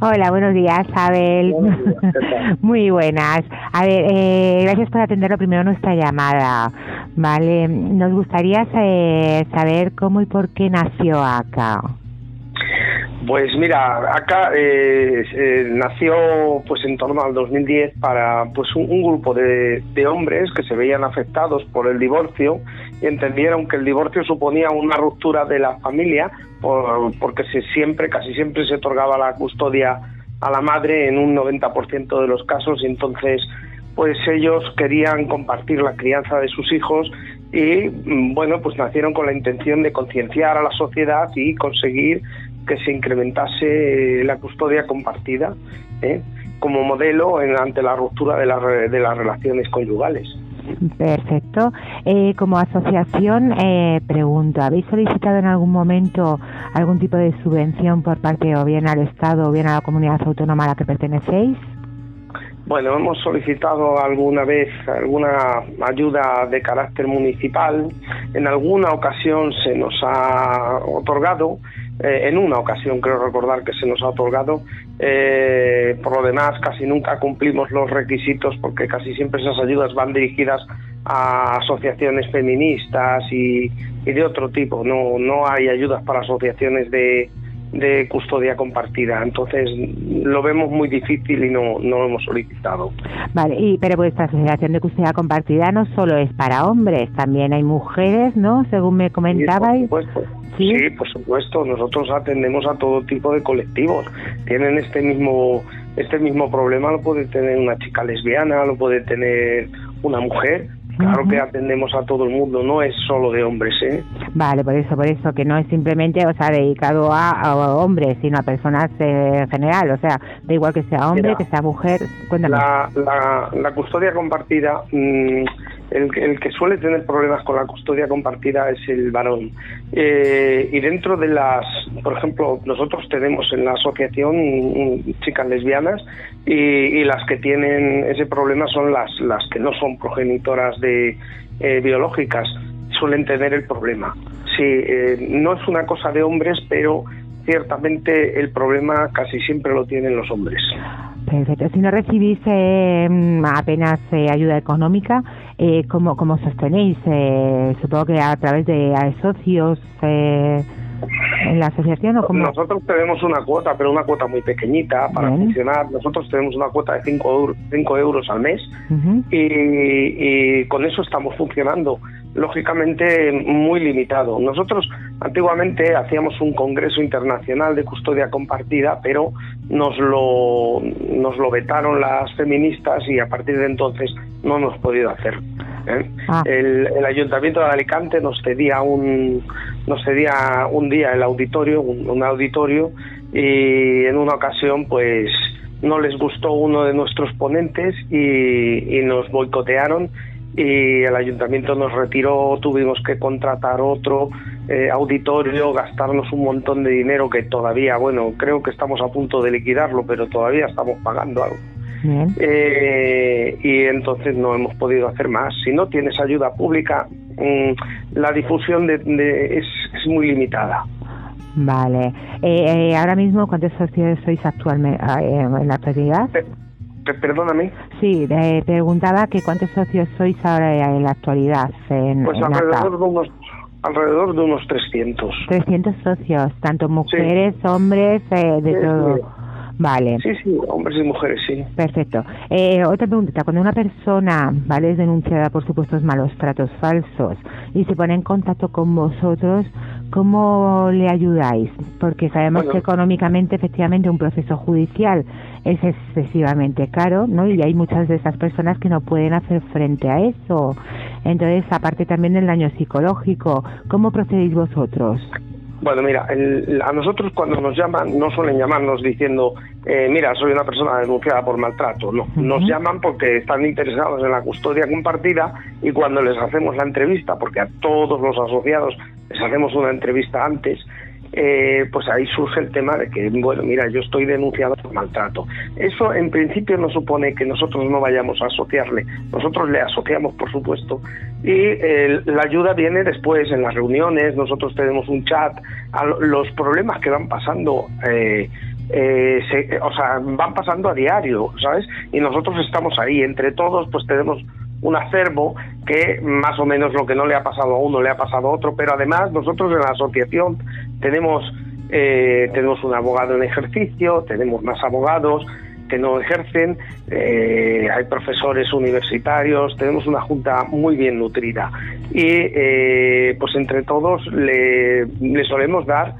Hola, buenos días, Abel. Muy buenas. A ver, eh, gracias por atender primero nuestra llamada. Vale, nos gustaría eh, saber cómo y por qué nació acá. Pues mira, acá eh, eh, nació pues en torno al 2010 para pues un, grupo de, hombres que se veían afectados por el divorcio y entendieron que el divorcio suponía una ruptura de la familia porque se siempre, casi siempre se otorgaba la custodia a la madre en un 90% de los casos y entonces pues ellos querían compartir la crianza de sus hijos y mm, bueno pues nacieron con la intención de concienciar a la sociedad y conseguir que se incrementase la custodia compartida ¿eh? como modelo en, ante la ruptura de, de las relaciones conyugales. Perfecto. Eh, como asociación, eh, pregunto, ¿habéis solicitado en algún momento algún tipo de subvención por parte o bien al Estado o bien a la comunidad autónoma a la que pertenecéis? Bueno, hemos solicitado alguna vez alguna ayuda de carácter municipal. En alguna ocasión se nos ha otorgado, eh, en una ocasión creo recordar que se nos ha otorgado. Eh, por lo demás, casi nunca cumplimos los requisitos porque casi siempre esas ayudas van dirigidas a asociaciones feministas y, y de otro tipo. No, no hay ayudas para asociaciones de, de custodia compartida. Entonces lo vemos muy difícil y no, no lo hemos solicitado. Vale, y, pero vuestra asociación de custodia compartida no solo es para hombres, también hay mujeres, ¿no? Según me comentabais. Sí, por supuesto. ¿Sí? por supuesto. Nosotros atendemos a todo tipo de colectivos. Tienen este mismo este mismo problema lo puede tener una chica lesbiana, lo puede tener una mujer Claro que atendemos a todo el mundo, no es solo de hombres, ¿eh? Vale, por eso, por eso, que no es simplemente, o sea, dedicado a, hombres, sino a personas eh, en general, o sea, da igual que sea hombre, que sea mujer, cuéntame. La, la, custodia compartida, mm, el, que suele tener problemas con la custodia compartida es el varón. Eh, y dentro de las, por ejemplo, nosotros tenemos en la asociación chicas lesbianas y, las que tienen ese problema son las, las que no son progenitoras de eh, biológicas, suelen tener el problema. Sí, eh, no es una cosa de hombres, pero ciertamente el problema casi siempre lo tienen los hombres. Perfecto. Si no recibís eh, apenas eh, ayuda económica, eh, ¿cómo, ¿cómo sostenéis? Eh, supongo que a través de socios en la asociación o cómo? Nosotros tenemos una cuota, pero una cuota muy pequeñita para funcionar. Nosotros tenemos una cuota de 5 cinco euros al mes y, con eso estamos funcionando lógicamente muy limitado. Nosotros antiguamente hacíamos un congreso internacional de custodia compartida, pero nos lo, nos lo vetaron las feministas y a partir de entonces no hemos podido hacer. ¿eh? Ah. El, ayuntamiento de Alicante nos cedía un nos cedía un día el auditorio, un, auditorio y en una ocasión pues no les gustó uno de nuestros ponentes y nos boicotearon y el ayuntamiento nos retiró, tuvimos que contratar otro eh, auditorio, gastarnos un montón de dinero que todavía, bueno, creo que estamos a punto de liquidarlo, pero todavía estamos pagando algo. Eh, y entonces no hemos podido hacer más. Si no tienes ayuda pública, mm, la difusión de, es, es, muy limitada. Vale. Eh, ahora mismo, ¿cuántos socios sois actualmente en la actualidad? Perdóname. Sí, preguntaba que cuántos socios sois ahora en la actualidad. En, pues alrededor, de unos, alrededor de unos 300. 300 socios, tanto mujeres, hombres, eh, de todo. Vale. Sí, sí, hombres y mujeres, sí. Perfecto. Eh, otra pregunta, cuando una persona, ¿vale?, es denunciada por supuestos malos tratos falsos y se pone en contacto con vosotros, ¿cómo le ayudáis? Porque sabemos que económicamente, efectivamente, un proceso judicial es excesivamente caro, ¿no? Y hay muchas de esas personas que no pueden hacer frente a eso. Entonces, aparte también del daño psicológico, ¿cómo procedéis vosotros? Bueno, mira, a nosotros cuando nos llaman no suelen llamarnos diciendo, eh, mira, soy una persona denunciada por maltrato. No, nos llaman porque están interesados en la custodia compartida y cuando les hacemos la entrevista, porque a todos los asociados les hacemos una entrevista antes, eh, pues ahí surge el tema de que, bueno, mira, yo estoy denunciado por maltrato. Eso en principio no supone que nosotros no vayamos a asociarle, nosotros le asociamos, por supuesto, y la ayuda viene después en las reuniones, nosotros tenemos un chat, a los problemas que van pasando. Eh, eh, o sea, van pasando a diario, ¿sabes? Y nosotros estamos ahí, entre todos, pues tenemos un acervo que más o menos lo que no le ha pasado a uno le ha pasado a otro, pero además nosotros en la asociación tenemos eh, tenemos un abogado en ejercicio, tenemos más abogados que no ejercen, eh, hay profesores universitarios, tenemos una junta muy bien nutrida. Y eh, pues entre todos le, le solemos dar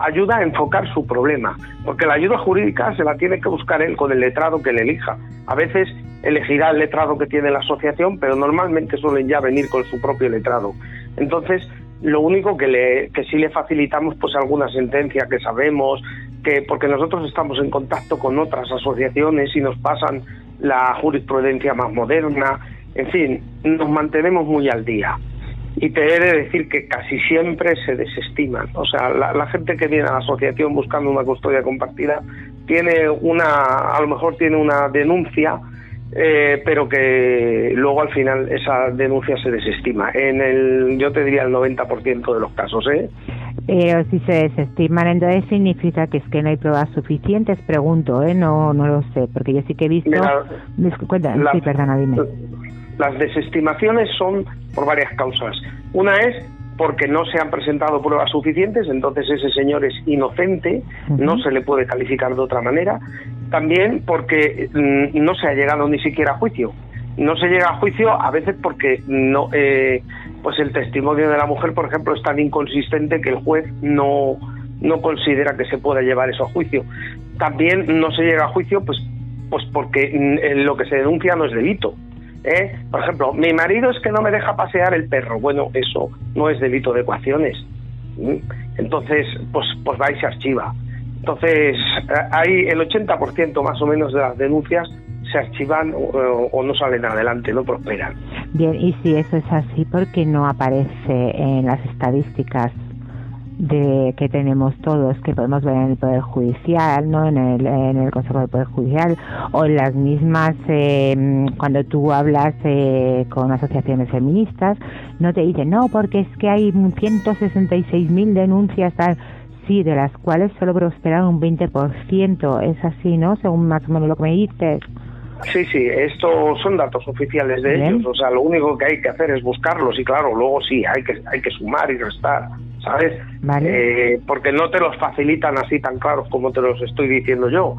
ayuda a enfocar su problema, porque la ayuda jurídica se la tiene que buscar él con el letrado que le elija. A veces elegirá el letrado que tiene la asociación, pero normalmente suelen ya venir con su propio letrado. Entonces, lo único que, le, que sí le facilitamos, pues alguna sentencia que sabemos, que porque nosotros estamos en contacto con otras asociaciones y nos pasan la jurisprudencia más moderna, en fin, nos mantenemos muy al día. Y te he de decir que casi siempre se desestiman. O sea, la, la gente que viene a la asociación buscando una custodia compartida tiene una, a lo mejor tiene una denuncia eh, pero que luego al final esa denuncia se desestima. En el, yo te diría el 90% de los casos, ¿eh? Pero si se desestiman, entonces significa que es que no hay pruebas suficientes, pregunto, ¿eh? No, no lo sé, porque yo sí que he visto... sí, perdona, dime. Las desestimaciones son por varias causas. Una es porque no se han presentado pruebas suficientes, entonces ese señor es inocente, no se le puede calificar de otra manera. También porque mm, no se ha llegado ni siquiera a juicio. No se llega a juicio a veces porque no, eh, pues el testimonio de la mujer, por ejemplo, es tan inconsistente que el juez no, no considera que se pueda llevar eso a juicio. También no se llega a juicio, pues, pues porque mm, lo que se denuncia no es delito. ¿Eh? Por ejemplo, mi marido es que no me deja pasear el perro. Bueno, eso no es delito de ecuaciones. Entonces, pues, pues va y se archiva. Entonces, hay el 80% más o menos de las denuncias se archivan o, no salen adelante, no prosperan. Bien, y si eso es así, ¿por qué no aparece en las estadísticas de que tenemos todos, que podemos ver en el Poder Judicial, ¿no? en, el, en el Consejo del Poder Judicial, o en las mismas, eh, cuando tú hablas eh, con asociaciones feministas, no te dicen, no, porque es que hay 166.000 denuncias, tal, sí, de las cuales solo prosperan un 20%, es así, ¿no? Según más o menos lo que me dices. Sí, sí, estos son datos oficiales de ellos, o sea, lo único que hay que hacer es buscarlos y claro, luego sí, hay que, hay que sumar y restar ¿sabes? Eh, porque no te los facilitan así tan claros como te los estoy diciendo yo.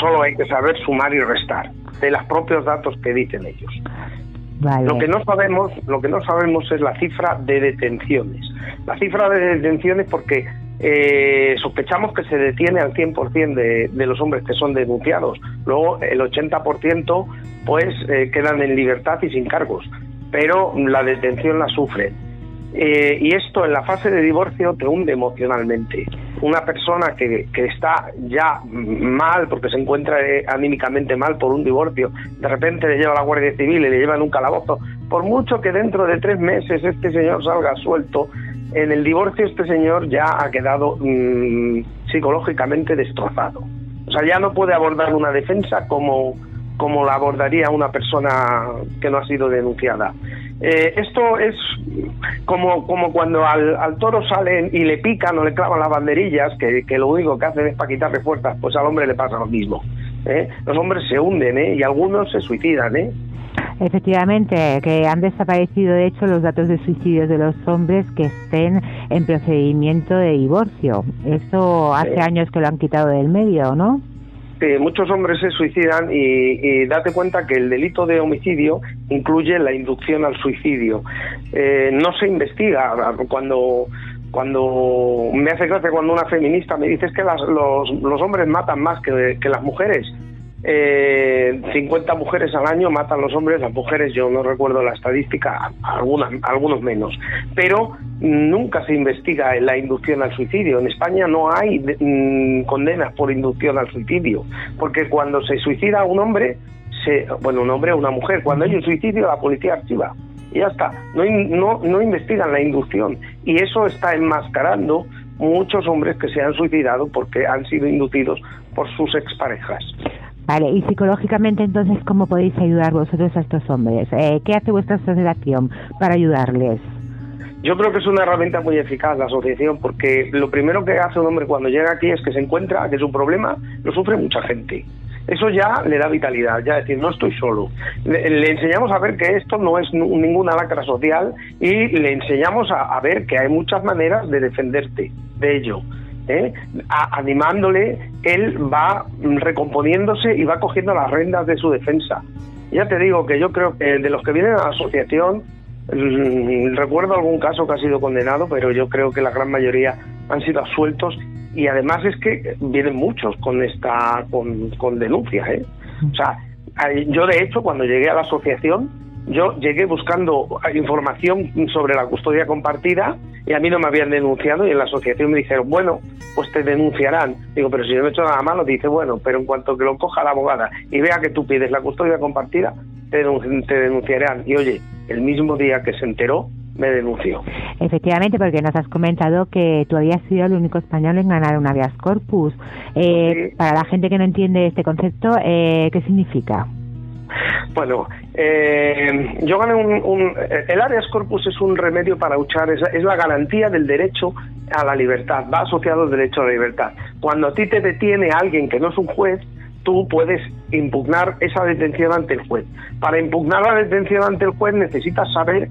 Solo hay que saber sumar y restar de los propios datos que dicen ellos. Lo que no sabemos, lo que no sabemos es la cifra de detenciones. La cifra de detenciones porque eh, sospechamos que se detiene al 100% de, de los hombres que son denunciados. Luego el 80% pues eh, quedan en libertad y sin cargos, pero la detención la sufren. Eh, y esto en la fase de divorcio te hunde emocionalmente. Una persona que, que está ya mal porque se encuentra eh, anímicamente mal por un divorcio, de repente le lleva a la Guardia Civil y le lleva en un calabozo, por mucho que dentro de tres meses este señor salga suelto, en el divorcio este señor ya ha quedado mm, psicológicamente destrozado. O sea, ya no puede abordar una defensa como, como la abordaría una persona que no ha sido denunciada. Eh, esto es como, como cuando al, al, toro salen y le pican o le clavan las banderillas, que, que lo único que hacen es para quitarle fuerzas, pues al hombre le pasa lo mismo. ¿eh? Los hombres se hunden ¿eh? y algunos se suicidan. ¿eh? Efectivamente, que han desaparecido de hecho los datos de suicidios de los hombres que estén en procedimiento de divorcio. Eso hace años que lo han quitado del medio, ¿no? Muchos hombres se suicidan y, date cuenta que el delito de homicidio incluye la inducción al suicidio. Eh, no se investiga cuando cuando me hace gracia cuando una feminista me dice que los, los hombres matan más que las mujeres eh, 50 mujeres al año matan los hombres, las mujeres yo no recuerdo la estadística, algunos menos, pero nunca se investiga la inducción al suicidio. En España no hay mm, condenas por inducción al suicidio, porque cuando se suicida un hombre, se, bueno, un hombre o una mujer, cuando hay un suicidio la policía activa y ya está, no, no investigan la inducción y eso está enmascarando muchos hombres que se han suicidado porque han sido inducidos por sus exparejas. Vale, y psicológicamente entonces, ¿cómo podéis ayudar vosotros a estos hombres? Eh, ¿Qué hace vuestra asociación para ayudarles? Yo creo que es una herramienta muy eficaz la asociación porque lo primero que hace un hombre cuando llega aquí es que se encuentra que su problema lo sufre mucha gente. Eso ya le da vitalidad, ya decir, no estoy solo. Le, enseñamos a ver que esto no es ninguna lacra social y le enseñamos a, ver que hay muchas maneras de defenderte de ello. ¿Eh? animándole, él va recomponiéndose y va cogiendo las rendas de su defensa. Ya te digo que yo creo que de los que vienen a la asociación, mm, recuerdo algún caso que ha sido condenado, pero yo creo que la gran mayoría han sido absueltos y además es que vienen muchos con esta con, con denuncias. ¿eh? O sea, yo de hecho cuando llegué a la asociación yo llegué buscando información sobre la custodia compartida y a mí no me habían denunciado y en la asociación me dijeron, bueno, pues te denunciarán. Digo, pero si yo no he hecho nada malo, dice, bueno, pero en cuanto que lo coja la abogada y vea que tú pides la custodia compartida, te, denunciarán. Y oye, el mismo día que se enteró, me denunció. Efectivamente, porque nos has comentado que tú habías sido el único español en ganar un habeas corpus. Eh, Para la gente que no entiende este concepto, eh, ¿qué significa? Bueno, eh, yo gané un, El habeas corpus es un remedio para luchar, es, la garantía del derecho a la libertad, va asociado al derecho a la libertad. Cuando a ti te detiene alguien que no es un juez, tú puedes impugnar esa detención ante el juez. Para impugnar la detención ante el juez necesitas saber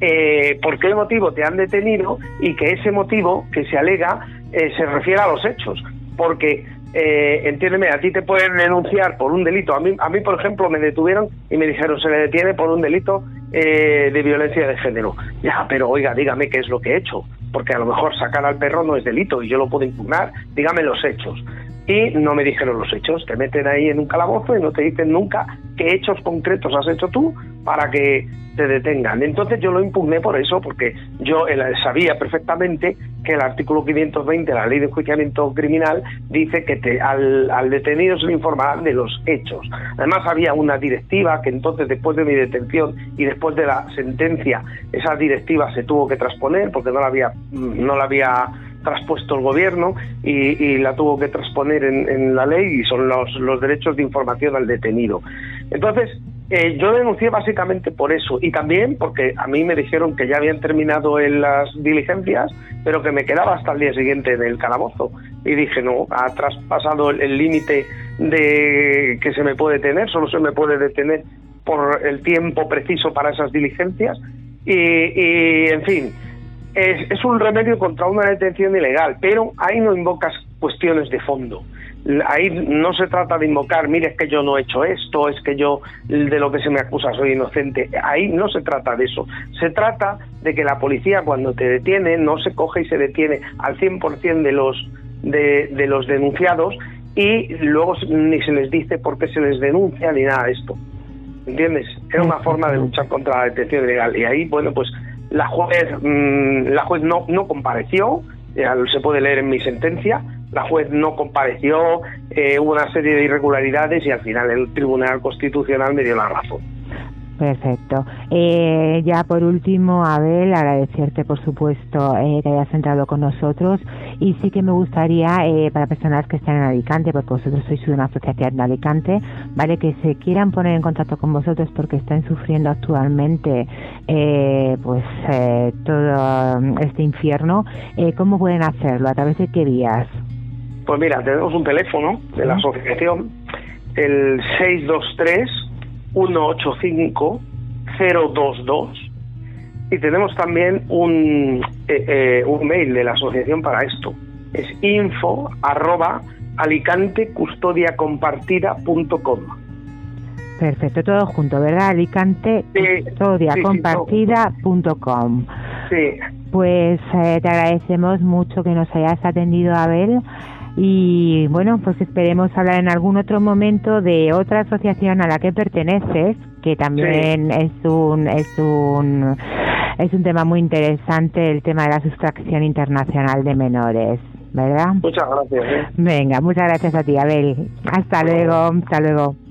eh, por qué motivo te han detenido y que ese motivo que se alega eh, se refiere a los hechos. Porque eh, entiéndeme, a ti te pueden denunciar por un delito. A mí, a mí, por ejemplo, me detuvieron y me dijeron se le detiene por un delito eh, de violencia de género. Ya, pero oiga, dígame qué es lo que he hecho, porque a lo mejor sacar al perro no es delito y yo lo puedo impugnar. Dígame los hechos. Y no me dijeron los hechos. Te meten ahí en un calabozo y no te dicen nunca qué hechos concretos has hecho tú para que te detengan. Entonces yo lo impugné por eso, porque yo sabía perfectamente que el artículo 520 de la Ley de Enjuiciamiento Criminal dice que te, al, al, detenido se le informarán de los hechos. Además había una directiva que entonces después de mi detención y después de la sentencia, esa directiva se tuvo que transponer porque no la había, no la había traspuesto el gobierno y, la tuvo que transponer en, en, la ley y son los, los derechos de información al detenido. Entonces, eh, yo denuncié básicamente por eso y también porque a mí me dijeron que ya habían terminado en las diligencias, pero que me quedaba hasta el día siguiente en el calabozo. Y dije, no, ha traspasado el límite de que se me puede tener, solo se me puede detener por el tiempo preciso para esas diligencias. Y, en fin, es, un remedio contra una detención ilegal, pero ahí no invocas cuestiones de fondo ahí no se trata de invocar, mire, es que yo no he hecho esto, es que yo de lo que se me acusa soy inocente. Ahí no se trata de eso. Se trata de que la policía cuando te detiene no se coge y se detiene al 100% de los, de, de los denunciados y luego ni se les dice por qué se les denuncia ni nada de esto. ¿Entiendes? Era una forma de luchar contra la detención ilegal. Y ahí, bueno, pues la juez, mm, la juez no, no compareció, se puede leer en mi sentencia, la juez no compareció, eh, hubo una serie de irregularidades y al final el Tribunal Constitucional me dio la razón. Perfecto. Eh, ya por último, Abel, agradecerte por supuesto eh, que hayas entrado con nosotros y sí que me gustaría eh, para personas que están en Alicante, porque vosotros sois una asociación de Alicante, vale, que se quieran poner en contacto con vosotros porque están sufriendo actualmente pues todo este infierno, ¿cómo pueden hacerlo? ¿A través de qué vías? Pues mira, tenemos un teléfono de la asociación, el 623 185 022 y tenemos también un, eh, eh, un mail de la asociación para esto. Es info arroba alicantecustodiacompartida.com. Perfecto, todo junto, ¿verdad? Alicante custodiacompartida.com. Sí. Pues eh, te agradecemos mucho que nos hayas atendido, Abel. Y bueno, pues esperemos hablar en algún otro momento de otra asociación a la que perteneces, que también es un es un es un tema muy interesante, el tema de la sustracción internacional de menores, ¿verdad? Muchas gracias. ¿eh? Venga, muchas gracias a ti, Abel. Hasta luego, hasta luego.